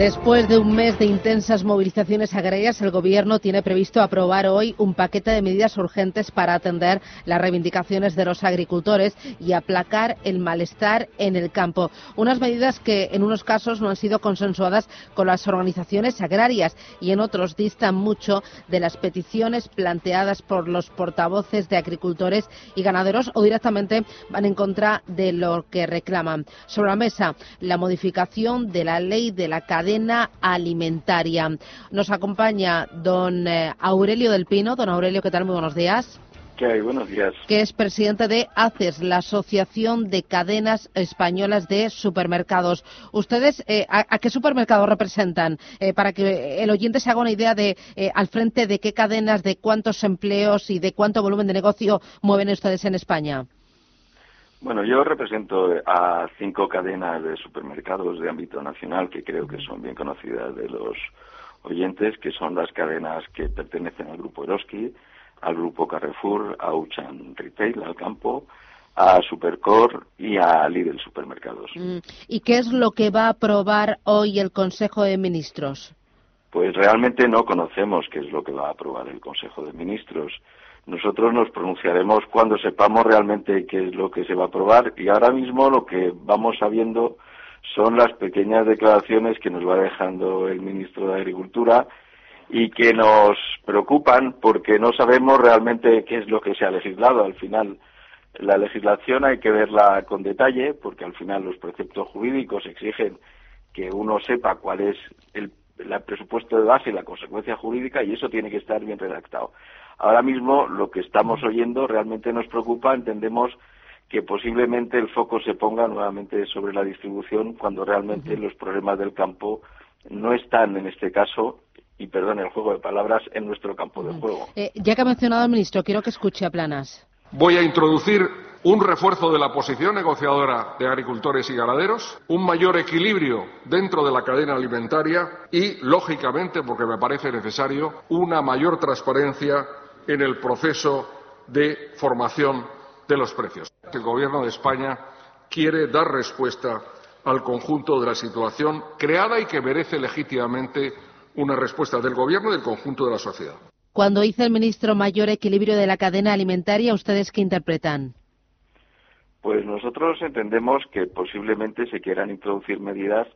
Después de un mes de intensas movilizaciones agrarias, el Gobierno tiene previsto aprobar hoy un paquete de medidas urgentes para atender las reivindicaciones de los agricultores y aplacar el malestar en el campo. Unas medidas que en unos casos no han sido consensuadas con las organizaciones agrarias y en otros distan mucho de las peticiones planteadas por los portavoces de agricultores y ganaderos o directamente van en contra de lo que reclaman. Sobre la mesa, la modificación de la ley de la cadena alimentaria. Nos acompaña don eh, Aurelio del Pino. Don Aurelio, ¿qué tal? Muy buenos días. ¿Qué hay? Buenos días. Que es presidente de ACES, la Asociación de Cadenas Españolas de Supermercados. ¿Ustedes eh, a, qué supermercados representan? Eh, para que el oyente se haga una idea de al frente de qué cadenas, de cuántos empleos y de cuánto volumen de negocio mueven ustedes en España. Bueno, yo represento a cinco cadenas de supermercados de ámbito nacional que creo que son bien conocidas de los oyentes, que son las cadenas que pertenecen al grupo Eroski, al grupo Carrefour, a Uchan Retail, al campo, a Supercor y a Lidl Supermercados. Mm, ¿Y qué es lo que va a aprobar hoy el Consejo de Ministros? Pues realmente no conocemos qué es lo que va a aprobar el Consejo de Ministros. Nosotros nos pronunciaremos cuando sepamos realmente qué es lo que se va a aprobar y ahora mismo lo que vamos sabiendo son las pequeñas declaraciones que nos va dejando el ministro de Agricultura y que nos preocupan porque no sabemos realmente qué es lo que se ha legislado. Al final, la legislación hay que verla con detalle porque al final los preceptos jurídicos exigen que uno sepa cuál es el, presupuesto de base y la consecuencia jurídica y eso tiene que estar bien redactado. Ahora mismo lo que estamos oyendo realmente nos preocupa, entendemos que posiblemente el foco se ponga nuevamente sobre la distribución cuando realmente los problemas del campo no están en este caso y perdón el juego de palabras en nuestro campo de juego. Eh, ya que ha mencionado el ministro, quiero que escuche a Planas. Voy a introducir un refuerzo de la posición negociadora de agricultores y ganaderos, un mayor equilibrio dentro de la cadena alimentaria y, lógicamente, porque me parece necesario, una mayor transparencia en el proceso de formación de los precios. El Gobierno de España quiere dar respuesta al conjunto de la situación creada y que merece legítimamente una respuesta del Gobierno y del conjunto de la sociedad. Cuando dice el ministro mayor equilibrio de la cadena alimentaria, ¿ustedes qué interpretan? Pues nosotros entendemos que posiblemente se quieran introducir medidas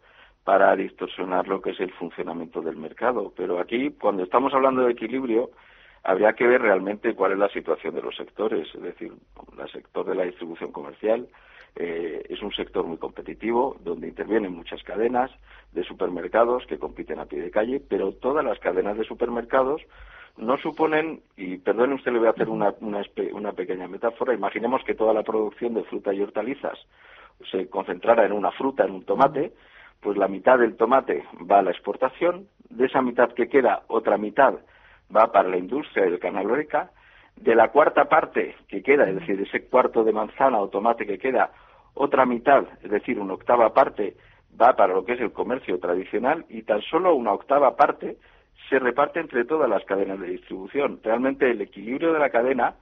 para distorsionar lo que es el funcionamiento del mercado. Pero aquí, cuando estamos hablando de equilibrio, habría que ver realmente cuál es la situación de los sectores. Es decir, el sector de la distribución comercial eh, es un sector muy competitivo, donde intervienen muchas cadenas de supermercados que compiten a pie de calle, pero todas las cadenas de supermercados no suponen, y perdone usted, le voy a hacer una, una, pequeña metáfora, imaginemos que toda la producción de fruta y hortalizas se concentrara en una fruta, en un tomate, pues la mitad del tomate va a la exportación, de esa mitad que queda, otra mitad va para la industria del canalórica, de la cuarta parte que queda, es decir, de ese cuarto de manzana o tomate que queda, otra mitad, es decir, una octava parte, va para lo que es el comercio tradicional y tan solo una octava parte se reparte entre todas las cadenas de distribución. Realmente el equilibrio de la cadena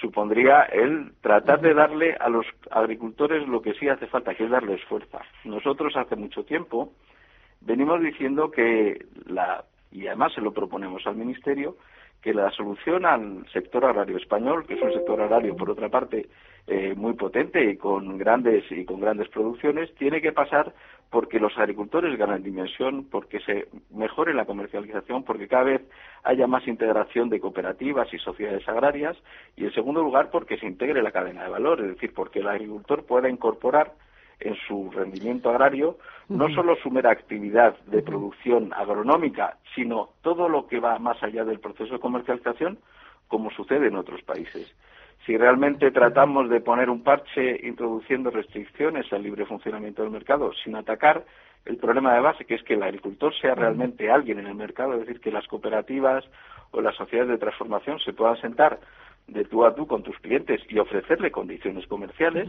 supondría el tratar de darle a los agricultores lo que sí hace falta, que es darles fuerza. Nosotros hace mucho tiempo venimos diciendo que la, y además se lo proponemos al Ministerio, que la solución al sector agrario español, que es un sector agrario por otra parte eh, muy potente y con grandes y con grandes producciones, tiene que pasar porque los agricultores ganan dimensión, porque se mejore la comercialización, porque cada vez haya más integración de cooperativas y sociedades agrarias y en segundo lugar porque se integre la cadena de valor, es decir, porque el agricultor pueda incorporar en su rendimiento agrario no solo su mera actividad de producción agronómica, sino todo lo que va más allá del proceso de comercialización, como sucede en otros países. Si realmente tratamos de poner un parche introduciendo restricciones al libre funcionamiento del mercado sin atacar el problema de base, que es que el agricultor sea realmente alguien en el mercado, es decir, que las cooperativas o las sociedades de transformación se puedan sentar de tú a tú con tus clientes y ofrecerle condiciones comerciales,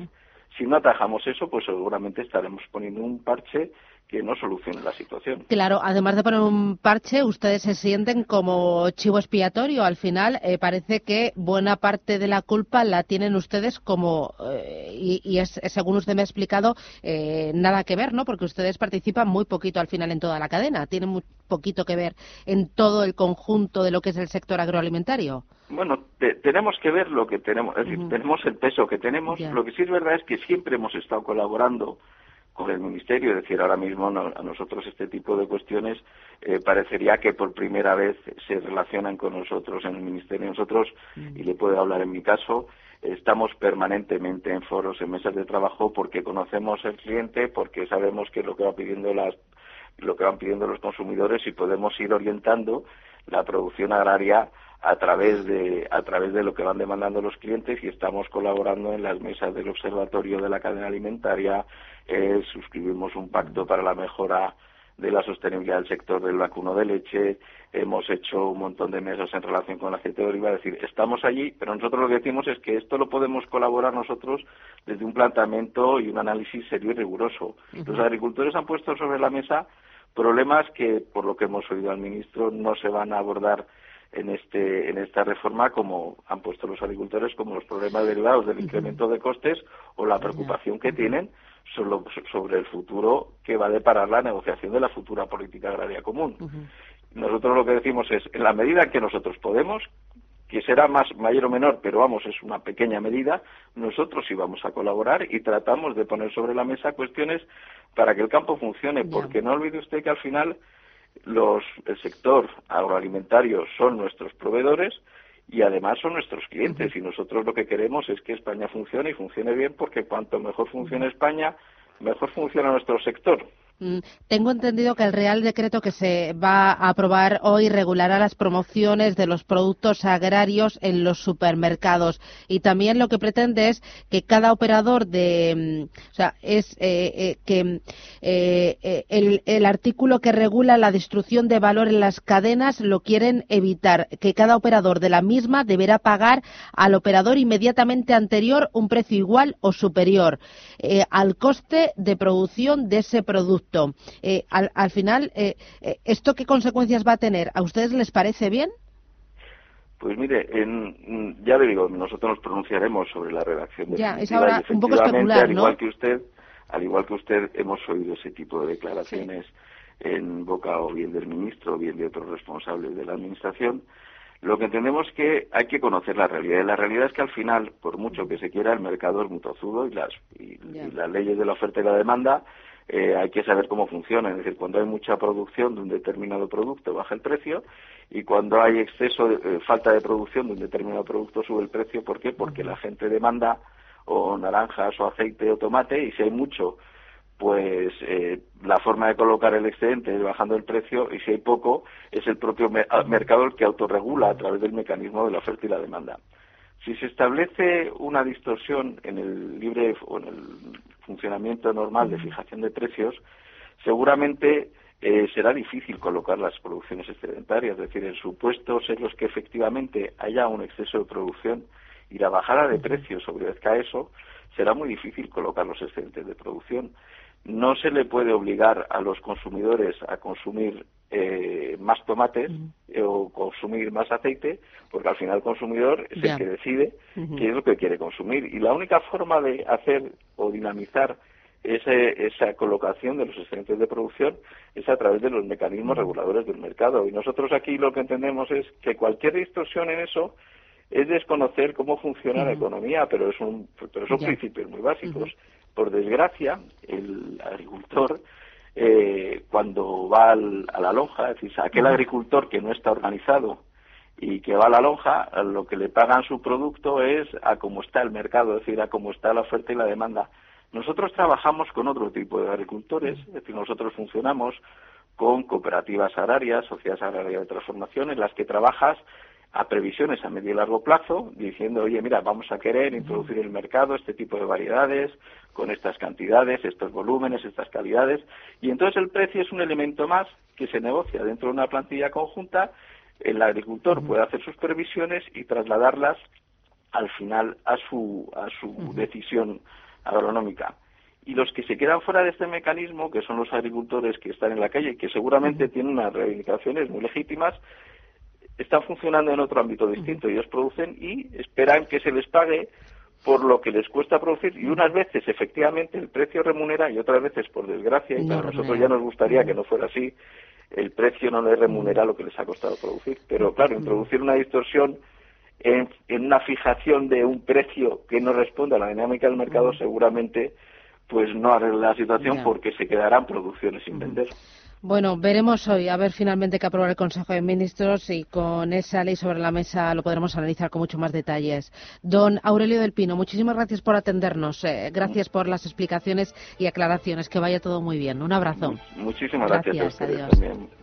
si no atajamos eso, pues seguramente estaremos poniendo un parche que no solucionen la situación. Claro, además de poner un parche, ustedes se sienten como chivo expiatorio. Al final eh, parece que buena parte de la culpa la tienen ustedes como, eh, y, es, según usted me ha explicado, eh, nada que ver, ¿no? Porque ustedes participan muy poquito al final en toda la cadena, tienen muy poquito que ver en todo el conjunto de lo que es el sector agroalimentario. Bueno, tenemos que ver lo que tenemos, es decir, tenemos el peso que tenemos. Lo que sí es verdad es que siempre hemos estado colaborando con el Ministerio. Es decir, ahora mismo a nosotros este tipo de cuestiones eh, parecería que por primera vez se relacionan con nosotros en el Ministerio. Nosotros, mm. y le puedo hablar en mi caso, estamos permanentemente en foros, en mesas de trabajo, porque conocemos el cliente, porque sabemos qué es lo que va pidiendo las lo que van pidiendo los consumidores y podemos ir orientando la producción agraria a través de a través de lo que van demandando los clientes y estamos colaborando en las mesas del observatorio de la cadena alimentaria eh, suscribimos un pacto para la mejora de la sostenibilidad del sector del vacuno de leche, hemos hecho un montón de mesas en relación con el aceite de oliva, es decir, estamos allí, pero nosotros lo que decimos es que esto lo podemos colaborar nosotros desde un planteamiento y un análisis serio y riguroso. Los agricultores han puesto sobre la mesa problemas que, por lo que hemos oído al ministro, no se van a abordar en, este, en esta reforma, como han puesto los agricultores, como los problemas derivados del incremento de costes o la preocupación que tienen sobre el futuro que va a deparar la negociación de la futura política agraria común. Nosotros lo que decimos es, en la medida que nosotros podemos, que será más mayor o menor, pero vamos, es una pequeña medida, nosotros sí vamos a colaborar y tratamos de poner sobre la mesa cuestiones para que el campo funcione, porque no olvide usted que al final los, el sector agroalimentario son nuestros proveedores y además son nuestros clientes. Y nosotros lo que queremos es que España funcione y funcione bien porque cuanto mejor funcione España, mejor funciona nuestro sector. Mm, tengo entendido que el Real Decreto que se va a aprobar hoy regulará las promociones de los productos agrarios en los supermercados. Y también lo que pretende es que cada operador de, mm, o sea, es eh, eh, que eh, el, el, artículo que regula la destrucción de valor en las cadenas lo quieren evitar, que cada operador de la misma deberá pagar al operador inmediatamente anterior un precio igual o superior al coste de producción de ese producto eh, al, final, eh, eh, ¿esto qué consecuencias va a tener? ¿A ustedes les parece bien? Pues mire, ya le digo, nosotros nos pronunciaremos sobre la redacción de ya, es ahora un poco especular, al igual que usted, al igual que usted, hemos oído ese tipo de declaraciones en boca o bien del ministro o bien de otros responsables de la administración. Lo que entendemos es que hay que conocer la realidad. Y la realidad es que al final, por mucho que se quiera, el mercado es muy tozudo y las, y las leyes de la oferta y la demanda eh, hay que saber cómo funciona. Es decir, cuando hay mucha producción de un determinado producto baja el precio y cuando hay exceso, de, eh, falta de producción de un determinado producto sube el precio. ¿Por qué? Porque la gente demanda o naranjas o aceite o tomate y si hay mucho, pues eh, la forma de colocar el excedente es bajando el precio y si hay poco es el propio mercado el que autorregula a través del mecanismo de la oferta y la demanda. Si se establece una distorsión en el libre o en el funcionamiento normal de fijación de precios, seguramente eh, será difícil colocar las producciones excedentarias, es decir, en supuestos en los que efectivamente haya un exceso de producción y la bajada de precios obedezca eso, será muy difícil colocar los excedentes de producción. No se le puede obligar a los consumidores a consumir eh, más tomates consumir más aceite, porque al final el consumidor es el que decide qué es lo que quiere consumir. Y la única forma de hacer o dinamizar esa colocación de los excedentes de producción es a través de los mecanismos reguladores del mercado. Y nosotros aquí lo que entendemos es que cualquier distorsión en eso es desconocer cómo funciona la economía, pero, es un, pero son principios muy básicos. Por desgracia, el agricultor, eh, cuando va a la lonja, es decir, aquel agricultor que no está organizado y que va a la lonja, lo que le pagan su producto es a cómo está el mercado, es decir, a cómo está la oferta y la demanda. Nosotros trabajamos con otro tipo de agricultores, es decir, nosotros funcionamos con cooperativas agrarias, sociedades agrarias de transformación, en las que trabajas a previsiones a medio y largo plazo, diciendo, oye, mira, vamos a querer introducir en el mercado este tipo de variedades, con estas cantidades, estos volúmenes, estas calidades, y entonces el precio es un elemento más que se negocia dentro de una plantilla conjunta, el agricultor puede hacer sus previsiones y trasladarlas al final a su, a su decisión agronómica. y los que se quedan fuera de este mecanismo, que son los agricultores que están en la calle, que seguramente tienen unas reivindicaciones muy legítimas, están funcionando en otro ámbito distinto. Ellos producen y esperan que se les pague por lo que les cuesta producir y unas veces efectivamente el precio remunera y otras veces por desgracia y a nosotros ya nos gustaría que no fuera así el precio no les remunera lo que les ha costado producir. Pero claro introducir una distorsión en, una fijación de un precio que no responde a la dinámica del mercado seguramente pues no arregla la situación porque se quedarán producciones sin vender. Bueno, veremos hoy a ver finalmente qué aprueba el Consejo de Ministros y con esa ley sobre la mesa lo podremos analizar con mucho más detalles. Don Aurelio del Pino, muchísimas gracias por atendernos. Eh, gracias por las explicaciones y aclaraciones. Que vaya todo muy bien. Un abrazo. Muchísimas gracias. gracias a